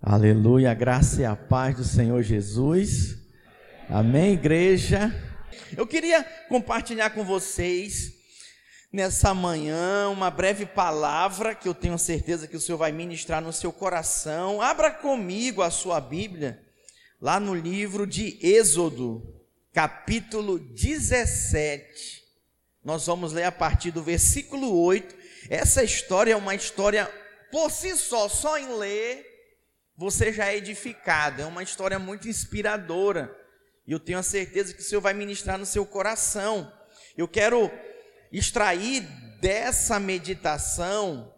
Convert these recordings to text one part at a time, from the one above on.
Aleluia, a graça e a paz do Senhor Jesus. Amém, igreja. Eu queria compartilhar com vocês nessa manhã uma breve palavra que eu tenho certeza que o Senhor vai ministrar no seu coração. Abra comigo a sua Bíblia, lá no livro de Êxodo, capítulo 17. Nós vamos ler a partir do versículo 8. Essa história é uma história por si só, só em ler você já é edificado. É uma história muito inspiradora. E eu tenho a certeza que o Senhor vai ministrar no seu coração. Eu quero extrair dessa meditação,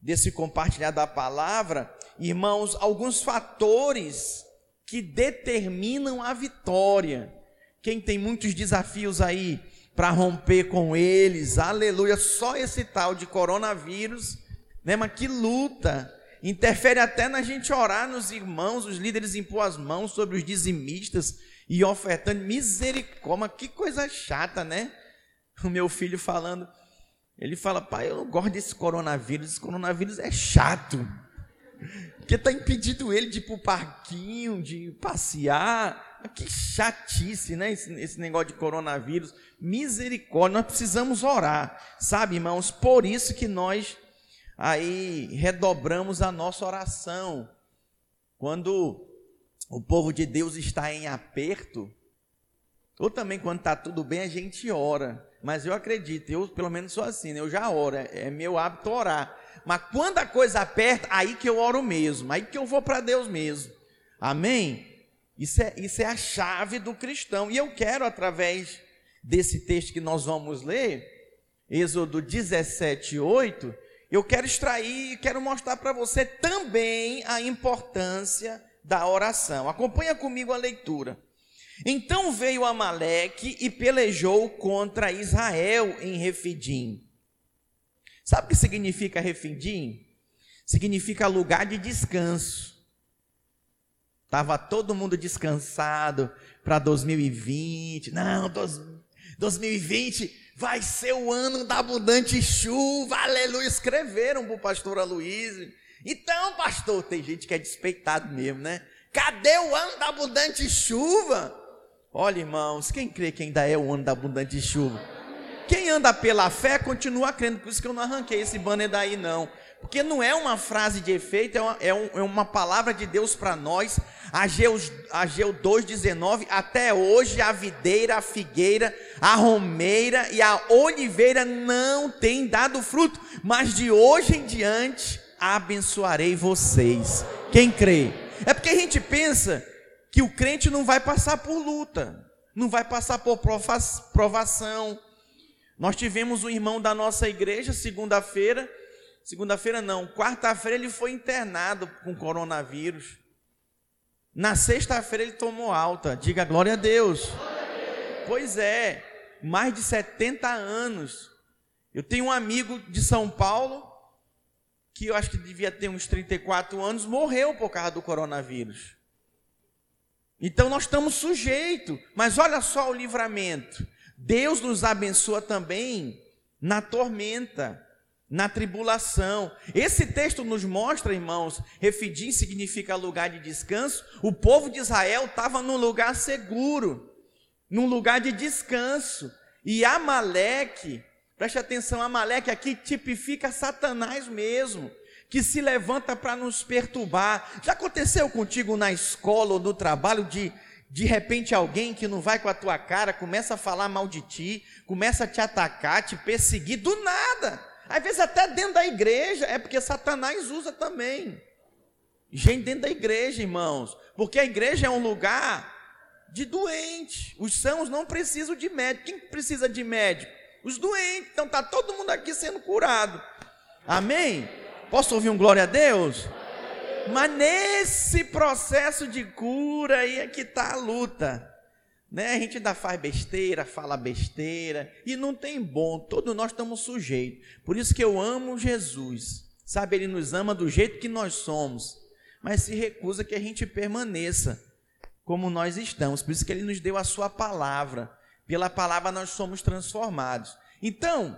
desse compartilhar da palavra, irmãos, alguns fatores que determinam a vitória. Quem tem muitos desafios aí para romper com eles, aleluia, só esse tal de coronavírus, né, mas que luta interfere até na gente orar nos irmãos, os líderes impor as mãos sobre os dizimistas e ofertando misericórdia. Que coisa chata, né? O meu filho falando, ele fala, pai, eu não gosto desse coronavírus, esse coronavírus é chato. Porque está impedindo ele de ir para o parquinho, de passear. Que chatice, né? Esse, esse negócio de coronavírus. Misericórdia, nós precisamos orar, sabe, irmãos? Por isso que nós aí redobramos a nossa oração. Quando o povo de Deus está em aperto, ou também quando está tudo bem, a gente ora. Mas eu acredito, eu pelo menos sou assim, né? eu já oro, é, é meu hábito orar. Mas quando a coisa aperta, aí que eu oro mesmo, aí que eu vou para Deus mesmo. Amém? Isso é, isso é a chave do cristão. E eu quero, através desse texto que nós vamos ler, Êxodo 17, 8, eu quero extrair e quero mostrar para você também a importância da oração. Acompanha comigo a leitura. Então veio Amaleque e pelejou contra Israel em Refidim. Sabe o que significa Refidim? Significa lugar de descanso. Estava todo mundo descansado para 2020. Não, 2020 vai ser o ano da abundante chuva, aleluia. Escreveram para o pastor Aloysio. Então, pastor, tem gente que é despeitado mesmo, né? Cadê o ano da abundante chuva? Olha, irmãos, quem crê que ainda é o ano da abundante chuva? Quem anda pela fé continua crendo, por isso que eu não arranquei esse banner daí, não. Porque não é uma frase de efeito, é uma, é um, é uma palavra de Deus para nós. Ageu, Ageu 2,19: Até hoje a videira, a figueira, a romeira e a oliveira não têm dado fruto, mas de hoje em diante abençoarei vocês. Quem crê? É porque a gente pensa que o crente não vai passar por luta, não vai passar por provação. Nós tivemos um irmão da nossa igreja, segunda-feira, Segunda-feira não, quarta-feira ele foi internado com coronavírus. Na sexta-feira ele tomou alta. Diga glória a Deus. Pois é, mais de 70 anos. Eu tenho um amigo de São Paulo que eu acho que devia ter uns 34 anos, morreu por causa do coronavírus. Então nós estamos sujeitos, mas olha só o livramento. Deus nos abençoa também na tormenta na tribulação. Esse texto nos mostra, irmãos, Refidim significa lugar de descanso. O povo de Israel estava num lugar seguro, num lugar de descanso. E Amaleque, preste atenção, Amaleque aqui tipifica Satanás mesmo, que se levanta para nos perturbar. Já aconteceu contigo na escola ou no trabalho de de repente alguém que não vai com a tua cara começa a falar mal de ti, começa a te atacar, te perseguir do nada. Às vezes até dentro da igreja, é porque Satanás usa também. Gente dentro da igreja, irmãos, porque a igreja é um lugar de doente. Os sãos não precisam de médico. Quem precisa de médico? Os doentes. Então está todo mundo aqui sendo curado. Amém? Posso ouvir um glória a Deus? Mas nesse processo de cura aí é que está a luta. Né? A gente ainda faz besteira, fala besteira, e não tem bom, todos nós estamos sujeitos. Por isso que eu amo Jesus. Sabe, ele nos ama do jeito que nós somos, mas se recusa que a gente permaneça como nós estamos. Por isso que ele nos deu a sua palavra. Pela palavra nós somos transformados. Então,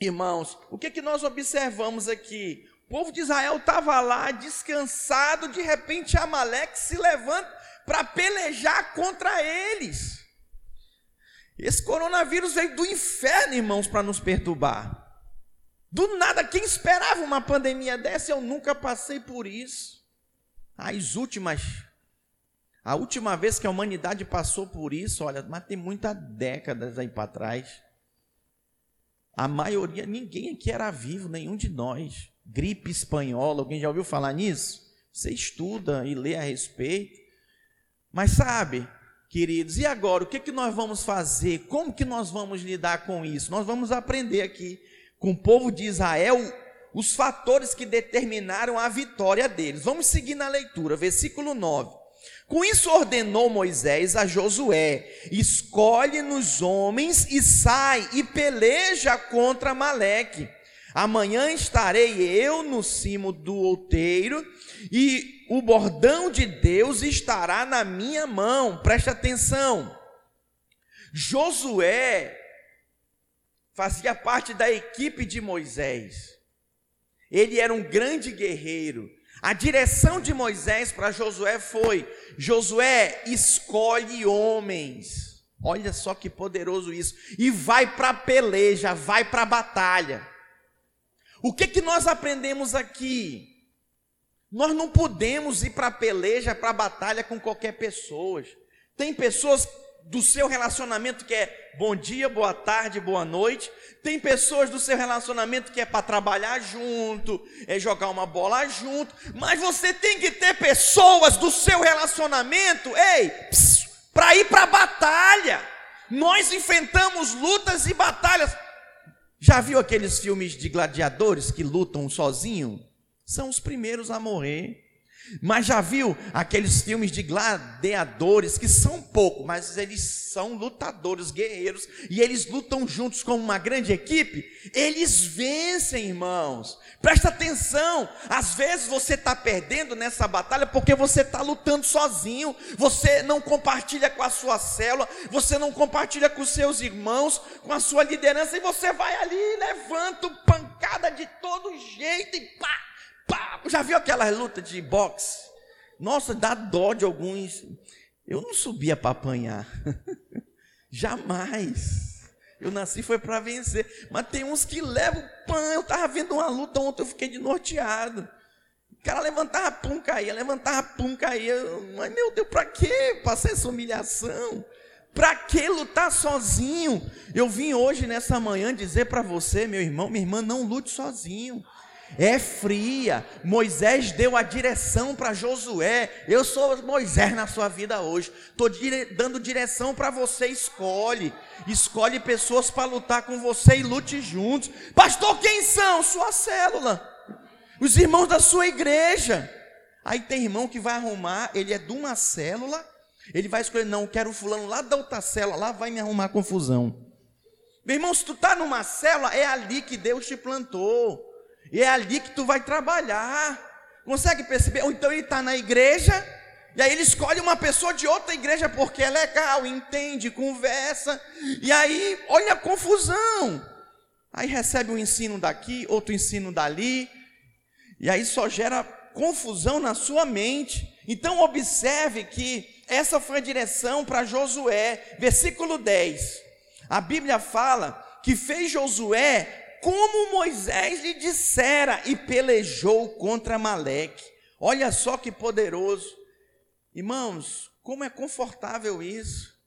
irmãos, o que, que nós observamos aqui? povo de Israel estava lá descansado, de repente Amaleque se levanta para pelejar contra eles. Esse coronavírus veio do inferno, irmãos, para nos perturbar. Do nada, quem esperava uma pandemia dessa? Eu nunca passei por isso. As últimas, a última vez que a humanidade passou por isso, olha, mas tem muitas décadas aí para trás. A maioria, ninguém aqui era vivo, nenhum de nós. Gripe espanhola, alguém já ouviu falar nisso? Você estuda e lê a respeito. Mas sabe, queridos, e agora? O que, que nós vamos fazer? Como que nós vamos lidar com isso? Nós vamos aprender aqui com o povo de Israel os fatores que determinaram a vitória deles. Vamos seguir na leitura, versículo 9. Com isso ordenou Moisés a Josué: escolhe nos homens e sai e peleja contra Maleque. Amanhã estarei eu no cimo do outeiro e o bordão de Deus estará na minha mão. Preste atenção. Josué fazia parte da equipe de Moisés. Ele era um grande guerreiro. A direção de Moisés para Josué foi: Josué, escolhe homens. Olha só que poderoso isso. E vai para a peleja, vai para a batalha. O que que nós aprendemos aqui? Nós não podemos ir para a peleja, para a batalha com qualquer pessoa. Tem pessoas do seu relacionamento que é bom dia, boa tarde, boa noite. Tem pessoas do seu relacionamento que é para trabalhar junto, é jogar uma bola junto. Mas você tem que ter pessoas do seu relacionamento, ei, para ir para a batalha. Nós enfrentamos lutas e batalhas. Já viu aqueles filmes de gladiadores que lutam sozinho? São os primeiros a morrer. Mas já viu aqueles filmes de gladiadores que são pouco, mas eles são lutadores, guerreiros, e eles lutam juntos como uma grande equipe? Eles vencem, irmãos. Presta atenção, às vezes você está perdendo nessa batalha porque você está lutando sozinho, você não compartilha com a sua célula, você não compartilha com os seus irmãos, com a sua liderança, e você vai ali, levanta pancada de todo jeito e pá! Pá! Já viu aquelas lutas de boxe? Nossa, dá dó de alguns. Eu não subia para apanhar. Jamais. Eu nasci foi para vencer. Mas tem uns que levam pão. Eu estava vendo uma luta ontem, eu fiquei de norteado. O cara levantava pum, caía, levantava pum, caía. Mas meu Deus, para que passar essa humilhação? Para que lutar sozinho? Eu vim hoje nessa manhã dizer para você, meu irmão, minha irmã, não lute sozinho é fria. Moisés deu a direção para Josué. Eu sou Moisés na sua vida hoje. Estou dire dando direção para você. Escolhe. Escolhe pessoas para lutar com você e lute juntos. Pastor, quem são? Sua célula. Os irmãos da sua igreja. Aí tem irmão que vai arrumar, ele é de uma célula. Ele vai escolher, não, quero fulano lá da outra célula, lá vai me arrumar confusão. Meu irmão, se tu está numa célula, é ali que Deus te plantou. E é ali que tu vai trabalhar. Consegue perceber? Ou então ele está na igreja, e aí ele escolhe uma pessoa de outra igreja porque é legal, entende, conversa, e aí olha a confusão. Aí recebe um ensino daqui, outro ensino dali, e aí só gera confusão na sua mente. Então observe que essa foi a direção para Josué, versículo 10. A Bíblia fala que fez Josué como Moisés lhe dissera, e pelejou contra Maleque. Olha só que poderoso. Irmãos, como é confortável isso.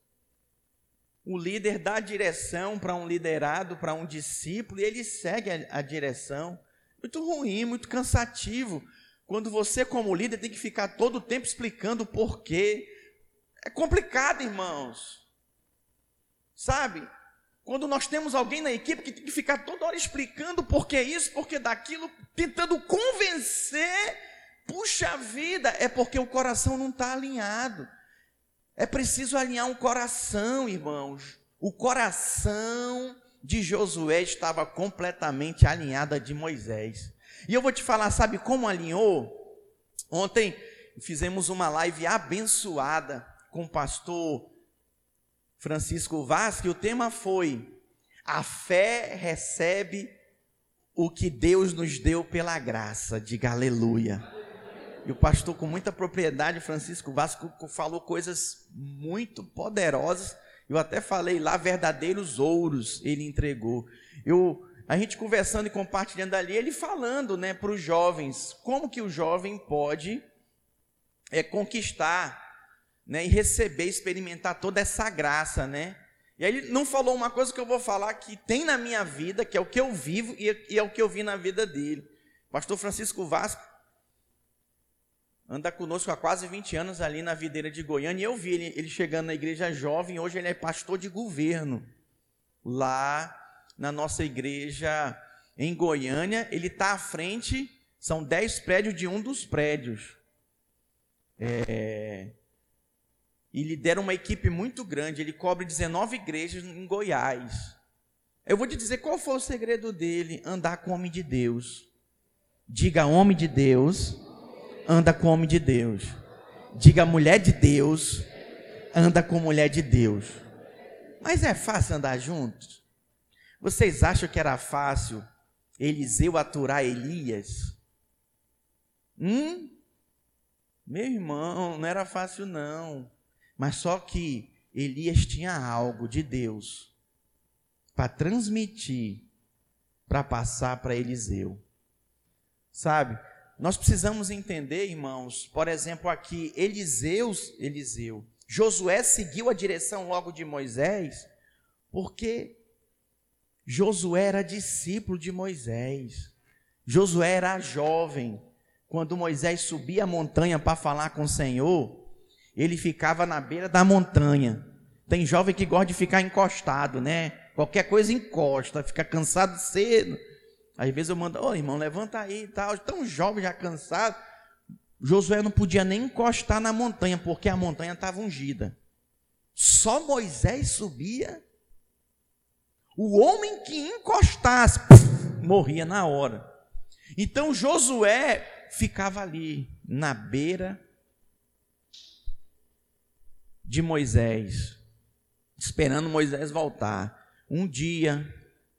O líder dá direção para um liderado, para um discípulo, e ele segue a, a direção. Muito ruim, muito cansativo. Quando você, como líder, tem que ficar todo o tempo explicando o porquê. É complicado, irmãos. Sabe? Quando nós temos alguém na equipe que tem que ficar toda hora explicando por que isso, por que daquilo, tentando convencer, puxa vida, é porque o coração não está alinhado. É preciso alinhar um coração, irmãos. O coração de Josué estava completamente alinhado de Moisés. E eu vou te falar, sabe como alinhou? Ontem fizemos uma live abençoada com o pastor Francisco Vaz, que o tema foi: A fé recebe o que Deus nos deu pela graça. Diga aleluia. E o pastor, com muita propriedade, Francisco Vasco, falou coisas muito poderosas. Eu até falei lá, verdadeiros ouros ele entregou. Eu, a gente conversando e compartilhando ali, ele falando né, para os jovens, como que o jovem pode é, conquistar né, e receber, experimentar toda essa graça, né? E aí ele não falou uma coisa que eu vou falar que tem na minha vida, que é o que eu vivo e é o que eu vi na vida dele. Pastor Francisco Vasco anda conosco há quase 20 anos ali na videira de Goiânia, e eu vi ele, ele chegando na igreja jovem, hoje ele é pastor de governo. Lá na nossa igreja em Goiânia, ele está à frente, são 10 prédios de um dos prédios. É, e lidera uma equipe muito grande. Ele cobre 19 igrejas em Goiás. Eu vou te dizer qual foi o segredo dele: andar com o homem de Deus. Diga homem de Deus, anda com homem de Deus. Diga mulher de Deus, anda com mulher de Deus. Mas é fácil andar juntos? Vocês acham que era fácil Eliseu aturar Elias? Hum? Meu irmão, não era fácil não. Mas só que Elias tinha algo de Deus para transmitir, para passar para Eliseu. Sabe? Nós precisamos entender, irmãos, por exemplo, aqui Eliseu, Eliseu, Josué seguiu a direção logo de Moisés, porque Josué era discípulo de Moisés. Josué era jovem. Quando Moisés subia a montanha para falar com o Senhor, ele ficava na beira da montanha. Tem jovem que gosta de ficar encostado, né? Qualquer coisa encosta, fica cansado cedo. Às vezes eu mando, ô oh, irmão, levanta aí e tal. Tão jovem, já cansado. Josué não podia nem encostar na montanha, porque a montanha estava ungida. Só Moisés subia. O homem que encostasse, morria na hora. Então Josué ficava ali, na beira de Moisés, esperando Moisés voltar. Um dia,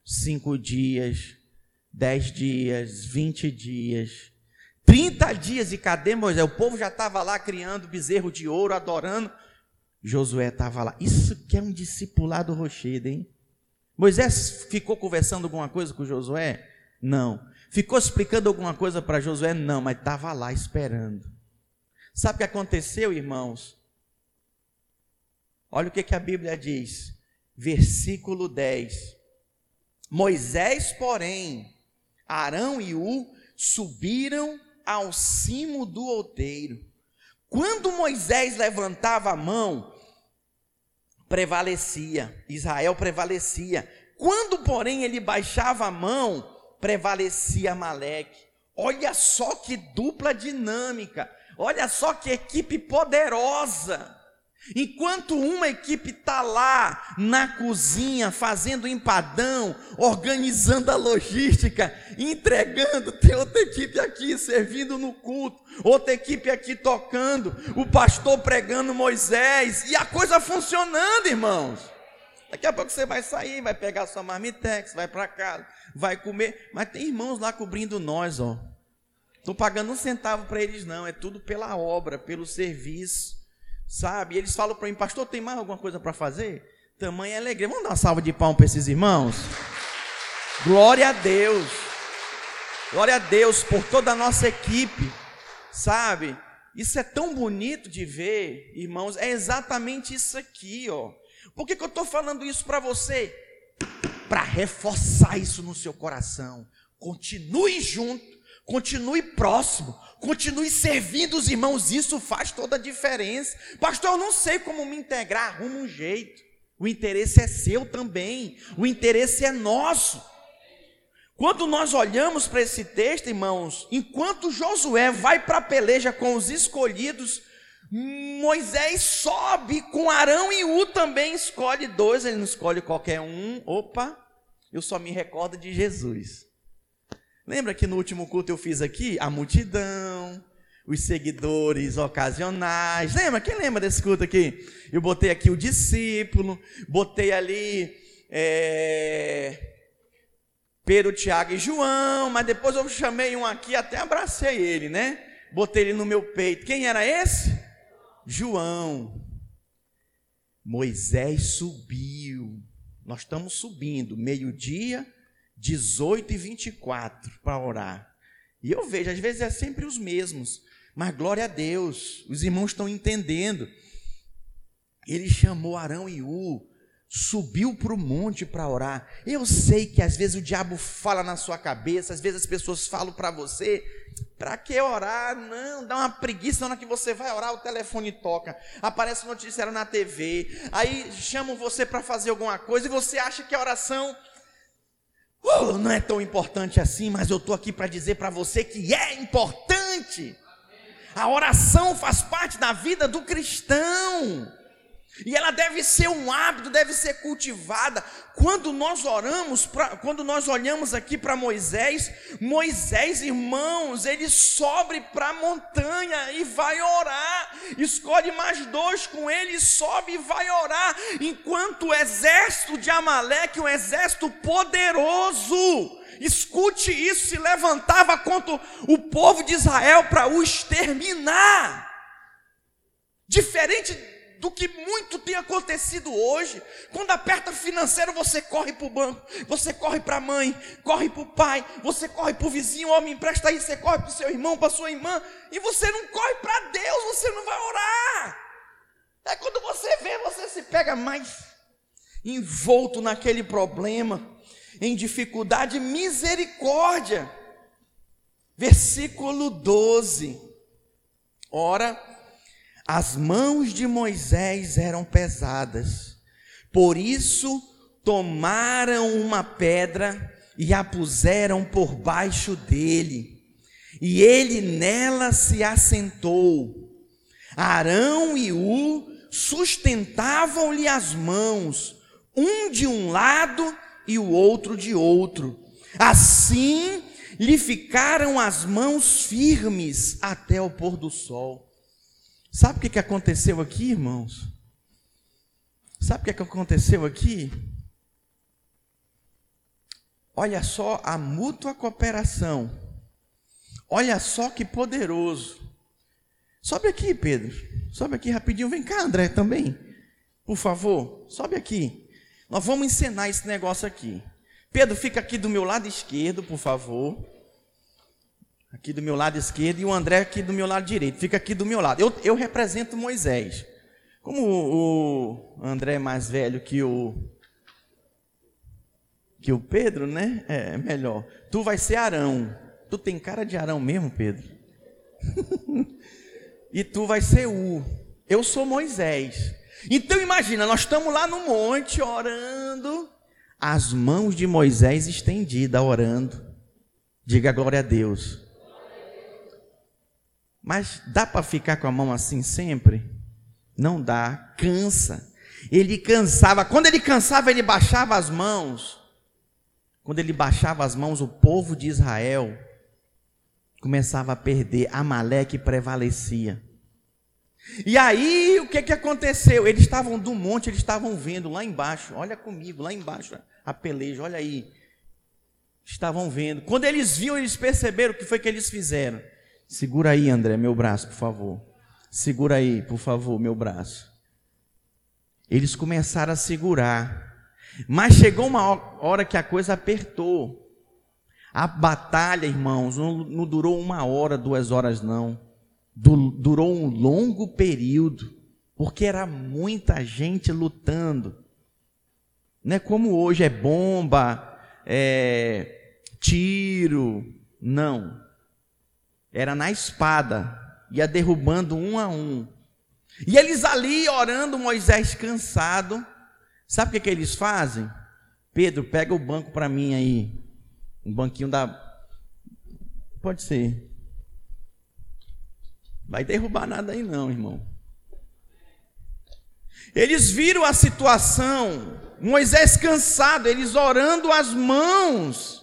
cinco dias, dez dias, vinte dias, trinta dias, e cadê Moisés? O povo já estava lá criando bezerro de ouro, adorando. Josué estava lá. Isso que é um discipulado rochedo, hein? Moisés ficou conversando alguma coisa com Josué? Não. Ficou explicando alguma coisa para Josué? Não, mas estava lá esperando. Sabe o que aconteceu, irmãos? Olha o que, que a Bíblia diz, versículo 10. Moisés, porém, Arão e U subiram ao cimo do outeiro. Quando Moisés levantava a mão, prevalecia, Israel prevalecia. Quando, porém, ele baixava a mão, prevalecia Maleque. Olha só que dupla dinâmica, olha só que equipe poderosa. Enquanto uma equipe está lá na cozinha fazendo empadão, organizando a logística, entregando, tem outra equipe aqui servindo no culto, outra equipe aqui tocando, o pastor pregando Moisés e a coisa funcionando, irmãos. Daqui a pouco você vai sair, vai pegar sua marmitex, vai para casa, vai comer, mas tem irmãos lá cobrindo nós, ó. Estou pagando um centavo para eles, não, é tudo pela obra, pelo serviço. Sabe? Eles falam para mim, pastor, tem mais alguma coisa para fazer? Tamanha alegria. Vamos dar uma salva de palmas para esses irmãos? Glória a Deus. Glória a Deus por toda a nossa equipe. Sabe? Isso é tão bonito de ver, irmãos. É exatamente isso aqui, ó. Por que, que eu estou falando isso para você? Para reforçar isso no seu coração. Continue junto, continue próximo, Continue servindo os irmãos, isso faz toda a diferença. Pastor, eu não sei como me integrar, arruma um jeito. O interesse é seu também, o interesse é nosso. Quando nós olhamos para esse texto, irmãos, enquanto Josué vai para a peleja com os escolhidos, Moisés sobe com Arão e U também escolhe dois, ele não escolhe qualquer um. Opa, eu só me recordo de Jesus. Lembra que no último culto eu fiz aqui a multidão, os seguidores ocasionais. Lembra? Quem lembra desse culto aqui? Eu botei aqui o discípulo, botei ali é, Pedro, Tiago e João, mas depois eu chamei um aqui, até abracei ele, né? Botei ele no meu peito. Quem era esse? João. Moisés subiu. Nós estamos subindo, meio-dia, 18 e 24 para orar. E eu vejo, às vezes é sempre os mesmos, mas glória a Deus, os irmãos estão entendendo. Ele chamou Arão e U, subiu para o monte para orar. Eu sei que às vezes o diabo fala na sua cabeça, às vezes as pessoas falam para você, para que orar? Não, dá uma preguiça na hora que você vai orar, o telefone toca, aparece o noticiário na TV, aí chamam você para fazer alguma coisa e você acha que a oração uh, não é tão importante assim, mas eu estou aqui para dizer para você que é importante. A oração faz parte da vida do cristão. E ela deve ser um hábito, deve ser cultivada. Quando nós oramos, pra, quando nós olhamos aqui para Moisés, Moisés, irmãos, ele sobe para a montanha e vai orar. Escolhe mais dois com ele, sobe e vai orar. Enquanto o exército de Amaleque, um exército poderoso, escute isso, se levantava contra o povo de Israel para o exterminar. Diferente do que muito tem acontecido hoje. Quando aperta financeiro, você corre para o banco, você corre para a mãe, corre para o pai, você corre para o vizinho, homem, empresta aí, você corre para o seu irmão, para sua irmã, e você não corre para Deus, você não vai orar. É quando você vê, você se pega mais envolto naquele problema, em dificuldade, misericórdia. Versículo 12. Ora, as mãos de Moisés eram pesadas, por isso tomaram uma pedra e a puseram por baixo dele, e ele nela se assentou. Arão e U sustentavam-lhe as mãos, um de um lado e o outro de outro. Assim lhe ficaram as mãos firmes até o pôr do sol. Sabe o que, aconteceu aqui, irmãos? Sabe o que, que aconteceu aqui? Olha só a mútua cooperação. Olha só que poderoso. Sobe aqui, Pedro. Sobe aqui rapidinho. Vem cá, André, também. Por favor, sobe aqui. Nós vamos encenar esse negócio aqui. Pedro, fica aqui do meu lado esquerdo, por favor aqui do meu lado esquerdo, e o André aqui do meu lado direito. Fica aqui do meu lado. Eu, eu represento Moisés. Como o, o André é mais velho que o que o Pedro, né? É, é melhor. Tu vai ser Arão. Tu tem cara de Arão mesmo, Pedro? e tu vai ser U. Eu sou Moisés. Então imagina, nós estamos lá no monte orando, as mãos de Moisés estendidas orando. Diga glória a Deus. Mas dá para ficar com a mão assim sempre? Não dá, cansa. Ele cansava, quando ele cansava, ele baixava as mãos. Quando ele baixava as mãos, o povo de Israel começava a perder, Amaleque prevalecia. E aí, o que, que aconteceu? Eles estavam do monte, eles estavam vendo lá embaixo, olha comigo, lá embaixo, a peleja, olha aí. Estavam vendo. Quando eles viam, eles perceberam o que foi que eles fizeram. Segura aí, André, meu braço, por favor. Segura aí, por favor, meu braço. Eles começaram a segurar. Mas chegou uma hora que a coisa apertou. A batalha, irmãos, não, durou uma hora, duas horas, não. durou um longo período. Porque era muita gente lutando. Não é como hoje, é bomba, é tiro. Não era na espada, ia derrubando um a um. E eles ali orando, Moisés cansado. Sabe o que, que eles fazem? Pedro, pega o banco para mim aí. Um banquinho da. Pode ser. Vai derrubar nada aí, não, irmão. Eles viram a situação. Moisés cansado, eles orando as mãos.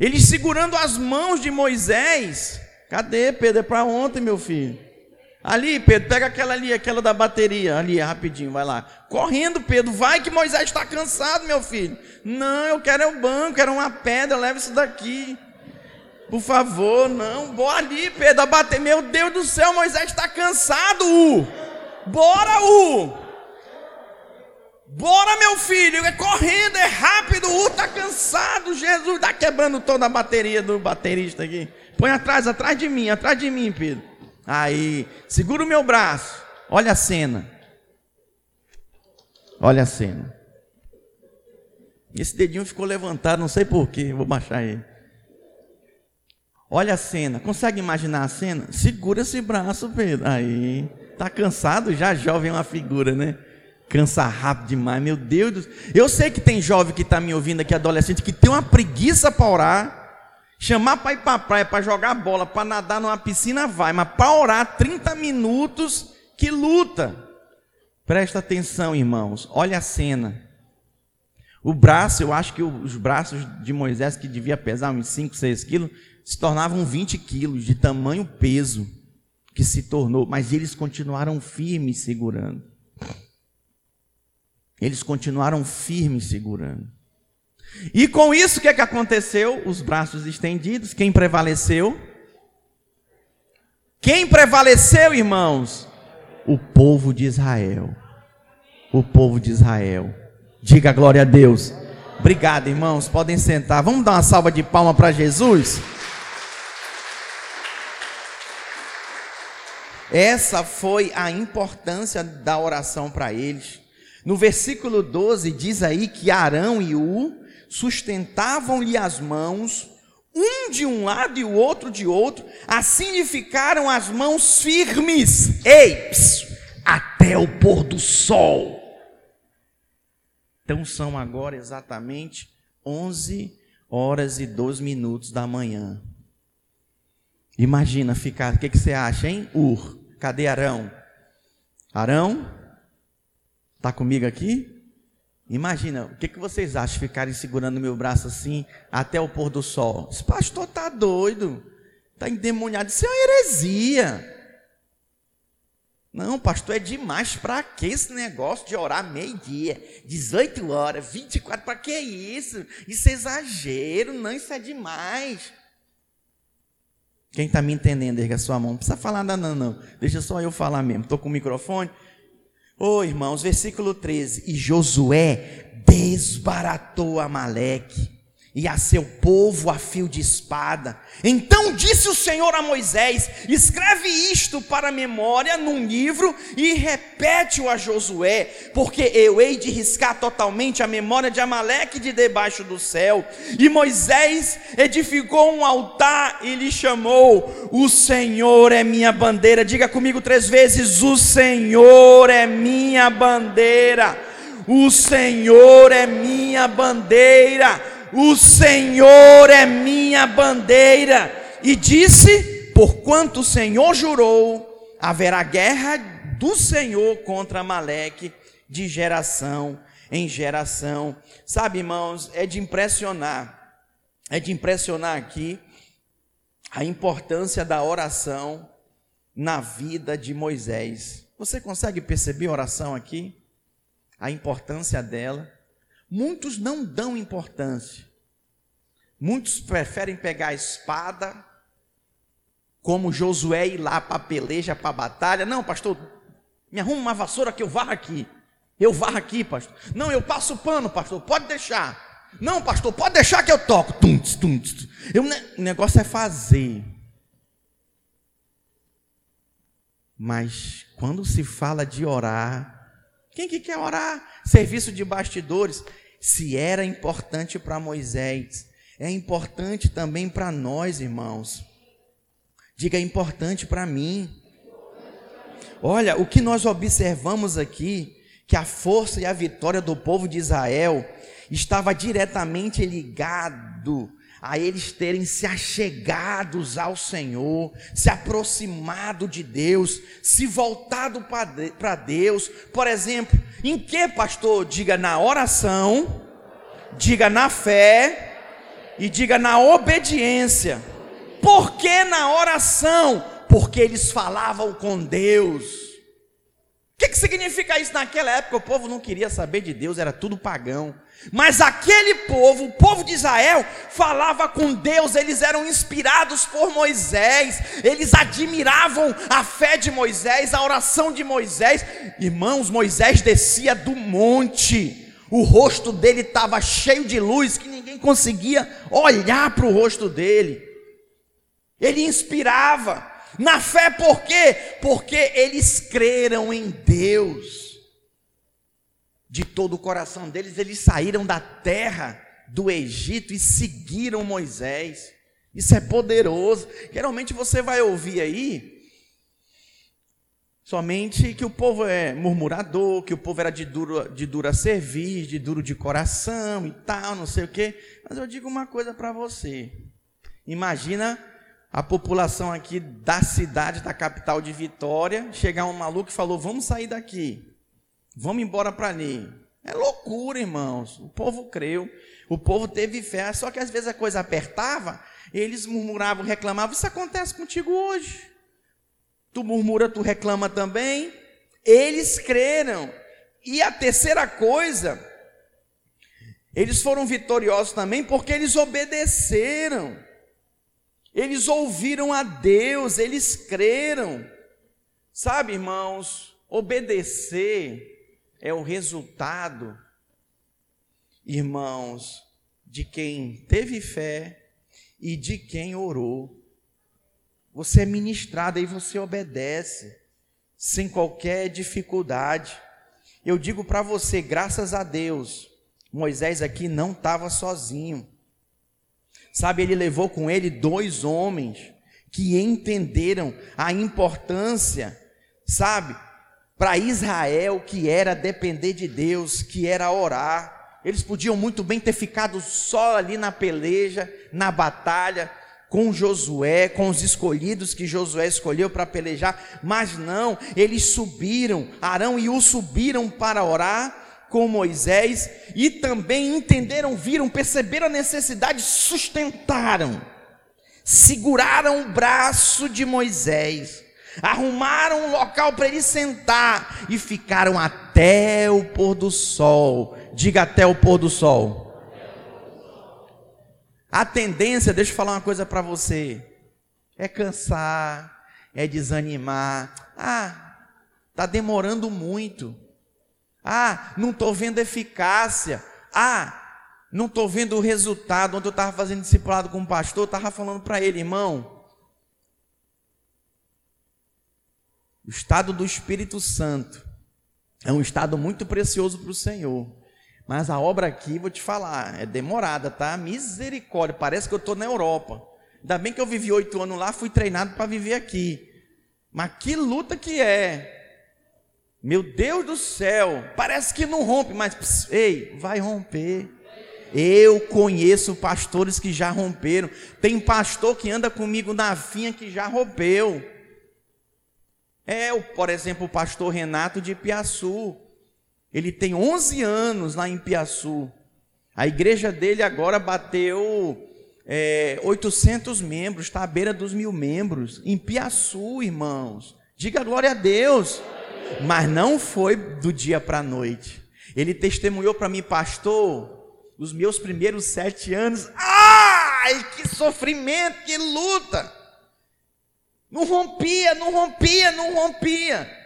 Eles segurando as mãos de Moisés. Cadê, Pedro? É para ontem, meu filho. Ali, Pedro, pega aquela ali, aquela da bateria, ali, rapidinho, vai lá. Correndo, Pedro, vai que Moisés está cansado, meu filho. Não, eu quero é o banco, quero uma pedra, leva isso daqui. Por favor, não, bora ali, Pedro, a bater. Meu Deus do céu, Moisés está cansado. Bora, U. Bora, meu filho, é correndo, é rápido, o está cansado. Jesus está quebrando toda a bateria do baterista aqui. Põe atrás, atrás de mim, atrás de mim, Pedro. Aí, segura o meu braço. Olha a cena. Olha a cena. Esse dedinho ficou levantado, não sei porquê, vou baixar ele. Olha a cena, consegue imaginar a cena? Segura esse braço, Pedro. Aí, tá cansado? Já jovem é uma figura, né? Cansa rápido demais, meu Deus do. Eu sei que tem jovem que está me ouvindo aqui, adolescente, que tem uma preguiça para orar. Chamar para ir para a praia, para jogar bola, para nadar numa piscina, vai, mas para orar 30 minutos, que luta. Presta atenção, irmãos, olha a cena. O braço, eu acho que os braços de Moisés, que devia pesar uns 5, 6 quilos, se tornavam 20 quilos de tamanho peso que se tornou, mas eles continuaram firmes segurando. Eles continuaram firmes segurando. E com isso, o que, é que aconteceu? Os braços estendidos, quem prevaleceu? Quem prevaleceu, irmãos? O povo de Israel. O povo de Israel. Diga glória a Deus. Obrigado, irmãos. Podem sentar. Vamos dar uma salva de palma para Jesus? Essa foi a importância da oração para eles. No versículo 12 diz aí que Arão e U sustentavam-lhe as mãos, um de um lado e o outro de outro, assim lhe ficaram as mãos firmes, ei, até o pôr do sol. Então são agora exatamente 11 horas e 12 minutos da manhã. Imagina ficar, o que, que você acha, hein? Ur, cadê Arão? Arão, está comigo aqui? Imagina, o que, que vocês acham ficarem segurando meu braço assim até o pôr do sol? Esse pastor está doido, está endemoniado, isso é uma heresia. Não, pastor, é demais. Para que esse negócio de orar meio-dia, 18 horas, 24, para que isso? Isso é exagero, não, isso é demais. Quem está me entendendo, erga sua mão. Não precisa falar nada, não, não. Deixa só eu falar mesmo. Estou com o microfone. Oh, irmãos, versículo 13: E Josué desbaratou Amaleque e a seu povo a fio de espada. Então disse o Senhor a Moisés: Escreve isto para memória num livro e repete-o a Josué, porque eu hei de riscar totalmente a memória de Amaleque de debaixo do céu. E Moisés edificou um altar e lhe chamou: O Senhor é minha bandeira. Diga comigo três vezes: O Senhor é minha bandeira. O Senhor é minha bandeira o Senhor é minha bandeira. E disse: Porquanto o Senhor jurou, haverá guerra do Senhor contra Amaleque de geração em geração. Sabe, irmãos, é de impressionar, é de impressionar aqui a importância da oração na vida de Moisés. Você consegue perceber a oração aqui? A importância dela? Muitos não dão importância. Muitos preferem pegar a espada, como Josué ir lá para a peleja, para a batalha. Não, pastor, me arruma uma vassoura que eu varro aqui. Eu varro aqui, pastor. Não, eu passo o pano, pastor, pode deixar. Não, pastor, pode deixar que eu toco. Tum, tum, tum. Eu, o negócio é fazer. Mas quando se fala de orar, quem que quer orar? Serviço de bastidores. Se era importante para Moisés, é importante também para nós, irmãos. Diga, é importante para mim. Olha, o que nós observamos aqui, que a força e a vitória do povo de Israel estava diretamente ligado a eles terem se achegados ao Senhor, se aproximado de Deus, se voltado para Deus. Por exemplo, em que, pastor? Diga na oração, diga na fé e diga na obediência. Por que na oração? porque eles falavam com Deus. O que, que significa isso naquela época? O povo não queria saber de Deus, era tudo pagão. Mas aquele povo, o povo de Israel, falava com Deus, eles eram inspirados por Moisés, eles admiravam a fé de Moisés, a oração de Moisés. Irmãos, Moisés descia do monte, o rosto dele estava cheio de luz, que ninguém conseguia olhar para o rosto dele. Ele inspirava na fé, por quê? Porque eles creram em Deus de todo o coração deles, eles saíram da terra do Egito e seguiram Moisés. Isso é poderoso. Geralmente você vai ouvir aí somente que o povo é murmurador, que o povo era de duro, de dura servir, de duro de coração e tal, não sei o quê. Mas eu digo uma coisa para você. Imagina a população aqui da cidade, da capital de Vitória, chegar um maluco e falou: "Vamos sair daqui". Vamos embora para ali. É loucura, irmãos. O povo creu, o povo teve fé, só que às vezes a coisa apertava, eles murmuravam, reclamavam. Isso acontece contigo hoje. Tu murmura, tu reclama também. Eles creram. E a terceira coisa, eles foram vitoriosos também porque eles obedeceram. Eles ouviram a Deus, eles creram. Sabe, irmãos, obedecer é o resultado, irmãos, de quem teve fé e de quem orou. Você é ministrado e você obedece, sem qualquer dificuldade. Eu digo para você, graças a Deus, Moisés aqui não estava sozinho. Sabe, ele levou com ele dois homens que entenderam a importância, sabe, para Israel que era depender de Deus, que era orar. Eles podiam muito bem ter ficado só ali na peleja, na batalha, com Josué, com os escolhidos que Josué escolheu para pelejar, mas não, eles subiram, Arão e U subiram para orar com Moisés e também entenderam, viram, perceberam a necessidade, sustentaram, seguraram o braço de Moisés arrumaram um local para ele sentar e ficaram até o pôr do sol. Diga até o pôr do sol. A tendência, deixa eu falar uma coisa para você, é cansar, é desanimar. Ah, tá demorando muito. Ah, não estou vendo eficácia. Ah, não estou vendo o resultado. Ontem eu estava fazendo discipulado com um pastor, estava falando para ele, irmão, O estado do Espírito Santo é um estado muito precioso para o Senhor. Mas a obra aqui, vou te falar, é demorada, tá? Misericórdia, parece que eu estou na Europa. Ainda bem que eu vivi oito anos lá, fui treinado para viver aqui. Mas que luta que é! Meu Deus do céu, parece que não rompe, mas pss, ei, vai romper. Eu conheço pastores que já romperam. Tem pastor que anda comigo na finha que já rompeu. É, por exemplo, o pastor Renato de Piaçu. Ele tem 11 anos lá em Piaçu. A igreja dele agora bateu é, 800 membros, está à beira dos mil membros. Em Piaçu, irmãos. Diga glória a Deus. Mas não foi do dia para a noite. Ele testemunhou para mim, pastor, os meus primeiros sete anos. Ai, que sofrimento, que luta! Não rompia, não rompia, não rompia.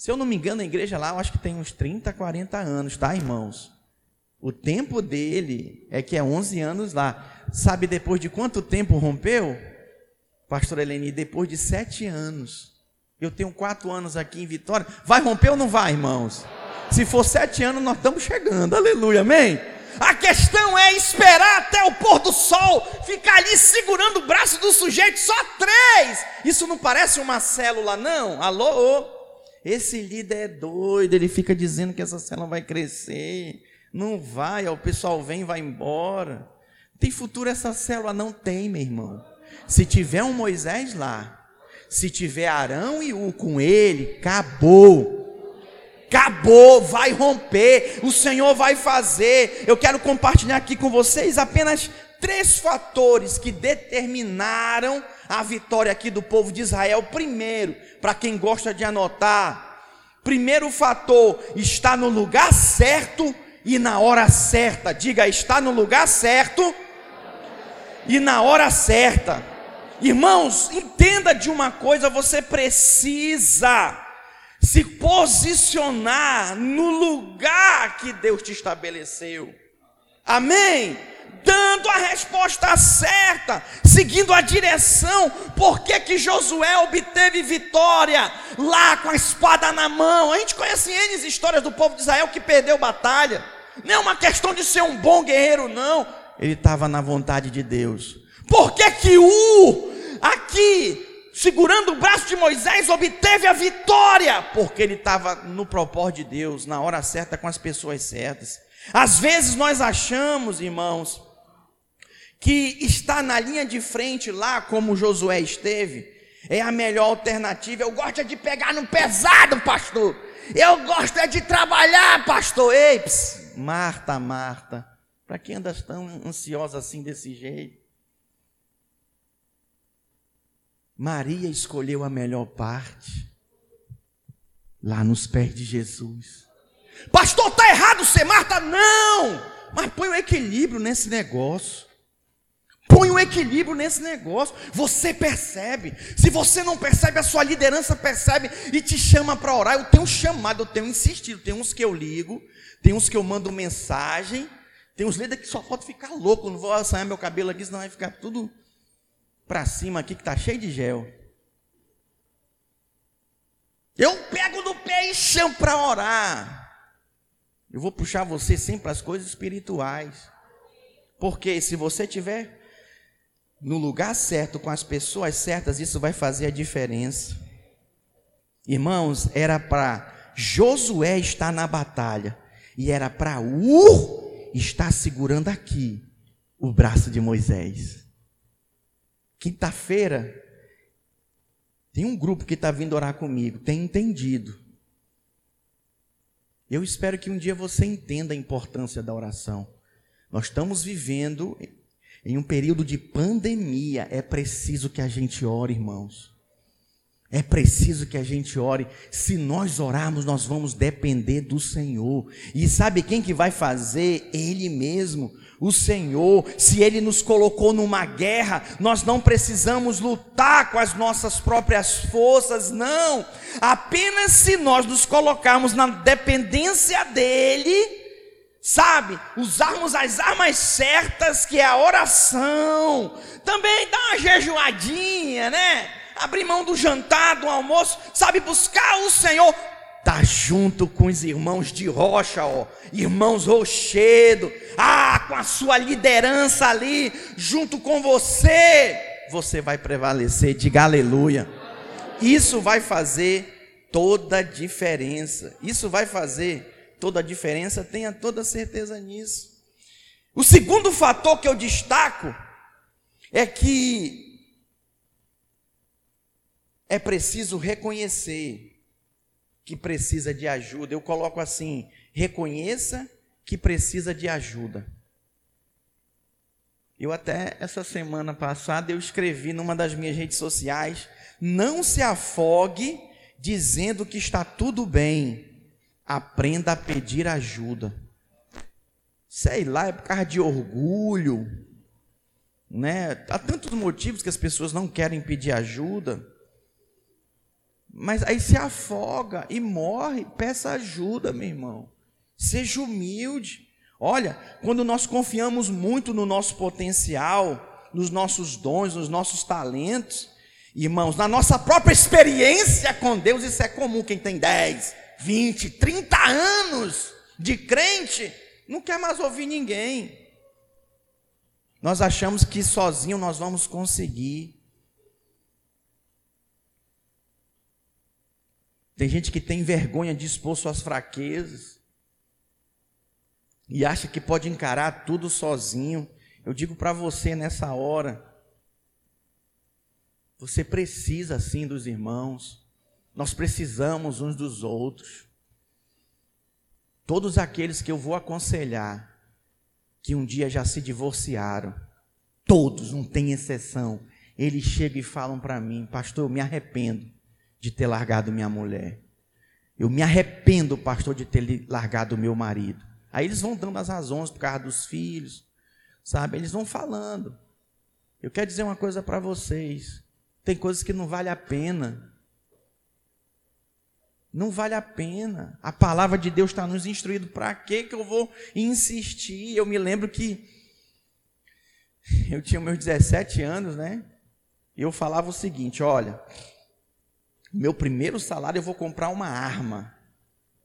Se eu não me engano, a igreja lá, eu acho que tem uns 30, 40 anos, tá, irmãos? O tempo dele é que é 11 anos lá. Sabe depois de quanto tempo rompeu? Pastor Eleni, depois de sete anos. Eu tenho quatro anos aqui em Vitória. Vai romper ou não vai, irmãos? Se for sete anos, nós estamos chegando. Aleluia, amém? A questão é esperar até o pôr do sol, ficar ali segurando o braço do sujeito, só três. Isso não parece uma célula, não? Alô? Esse líder é doido, ele fica dizendo que essa célula vai crescer. Não vai, ó, o pessoal vem vai embora. Tem futuro essa célula? Não tem, meu irmão. Se tiver um Moisés lá, se tiver Arão e U com ele, acabou acabou, vai romper, o Senhor vai fazer. Eu quero compartilhar aqui com vocês apenas três fatores que determinaram a vitória aqui do povo de Israel. Primeiro, para quem gosta de anotar, primeiro fator está no lugar certo e na hora certa. Diga, está no lugar certo e na hora certa. Irmãos, entenda de uma coisa, você precisa se posicionar no lugar que Deus te estabeleceu. Amém? Dando a resposta certa, seguindo a direção. Por que, que Josué obteve vitória lá com a espada na mão? A gente conhece N histórias do povo de Israel que perdeu batalha. Não é uma questão de ser um bom guerreiro, não. Ele estava na vontade de Deus. Por que que U, aqui, segurando o braço de Moisés, obteve a vitória? Porque ele estava no propósito de Deus, na hora certa, com as pessoas certas. Às vezes nós achamos, irmãos, que está na linha de frente lá, como Josué esteve, é a melhor alternativa. Eu gosto é de pegar no pesado, pastor. Eu gosto é de trabalhar, pastor. Ei, ps, Marta, Marta, para que andas tão ansiosa assim desse jeito? Maria escolheu a melhor parte, lá nos pés de Jesus. Pastor, está errado ser Marta? Não! Mas põe o equilíbrio nesse negócio. Põe o equilíbrio nesse negócio. Você percebe. Se você não percebe, a sua liderança percebe e te chama para orar. Eu tenho chamado, eu tenho insistido. Tem uns que eu ligo, tem uns que eu mando mensagem. Tem uns líderes que só pode ficar louco. Não vou assanhar meu cabelo aqui, senão vai ficar tudo para cima aqui que está cheio de gel. Eu pego no pé e chamo para orar. Eu vou puxar você sempre para as coisas espirituais. Porque se você tiver no lugar certo, com as pessoas certas, isso vai fazer a diferença. Irmãos, era para Josué estar na batalha, e era para Ur estar segurando aqui o braço de Moisés. Quinta-feira, tem um grupo que está vindo orar comigo, tem entendido. Eu espero que um dia você entenda a importância da oração. Nós estamos vivendo em um período de pandemia. É preciso que a gente ore, irmãos. É preciso que a gente ore. Se nós orarmos, nós vamos depender do Senhor. E sabe quem que vai fazer? Ele mesmo o Senhor, se Ele nos colocou numa guerra, nós não precisamos lutar com as nossas próprias forças, não. Apenas se nós nos colocarmos na dependência dEle, sabe, usarmos as armas certas, que é a oração, também dá uma jejuadinha, né? Abrir mão do jantar, do almoço, sabe, buscar o Senhor, tá junto com os irmãos de rocha, ó, irmãos rochedo, ah, com a sua liderança ali, junto com você, você vai prevalecer, diga aleluia. Isso vai fazer toda a diferença. Isso vai fazer toda a diferença, tenha toda certeza nisso. O segundo fator que eu destaco é que é preciso reconhecer que precisa de ajuda. Eu coloco assim: reconheça que precisa de ajuda. Eu até essa semana passada eu escrevi numa das minhas redes sociais: não se afogue dizendo que está tudo bem. Aprenda a pedir ajuda. Sei lá, é por causa de orgulho, né? Há tantos motivos que as pessoas não querem pedir ajuda. Mas aí se afoga e morre, peça ajuda, meu irmão. Seja humilde. Olha, quando nós confiamos muito no nosso potencial, nos nossos dons, nos nossos talentos, irmãos, na nossa própria experiência com Deus, isso é comum. Quem tem 10, 20, 30 anos de crente, não quer mais ouvir ninguém. Nós achamos que sozinho nós vamos conseguir. Tem gente que tem vergonha de expor suas fraquezas e acha que pode encarar tudo sozinho. Eu digo para você nessa hora, você precisa sim dos irmãos. Nós precisamos uns dos outros. Todos aqueles que eu vou aconselhar que um dia já se divorciaram, todos, não tem exceção, eles chegam e falam para mim, pastor, eu me arrependo de ter largado minha mulher. Eu me arrependo, pastor, de ter largado meu marido. Aí eles vão dando as razões por causa dos filhos, sabe? Eles vão falando. Eu quero dizer uma coisa para vocês. Tem coisas que não vale a pena. Não vale a pena. A palavra de Deus está nos instruindo. Para que eu vou insistir? Eu me lembro que eu tinha meus 17 anos, né? E eu falava o seguinte: olha, meu primeiro salário eu vou comprar uma arma.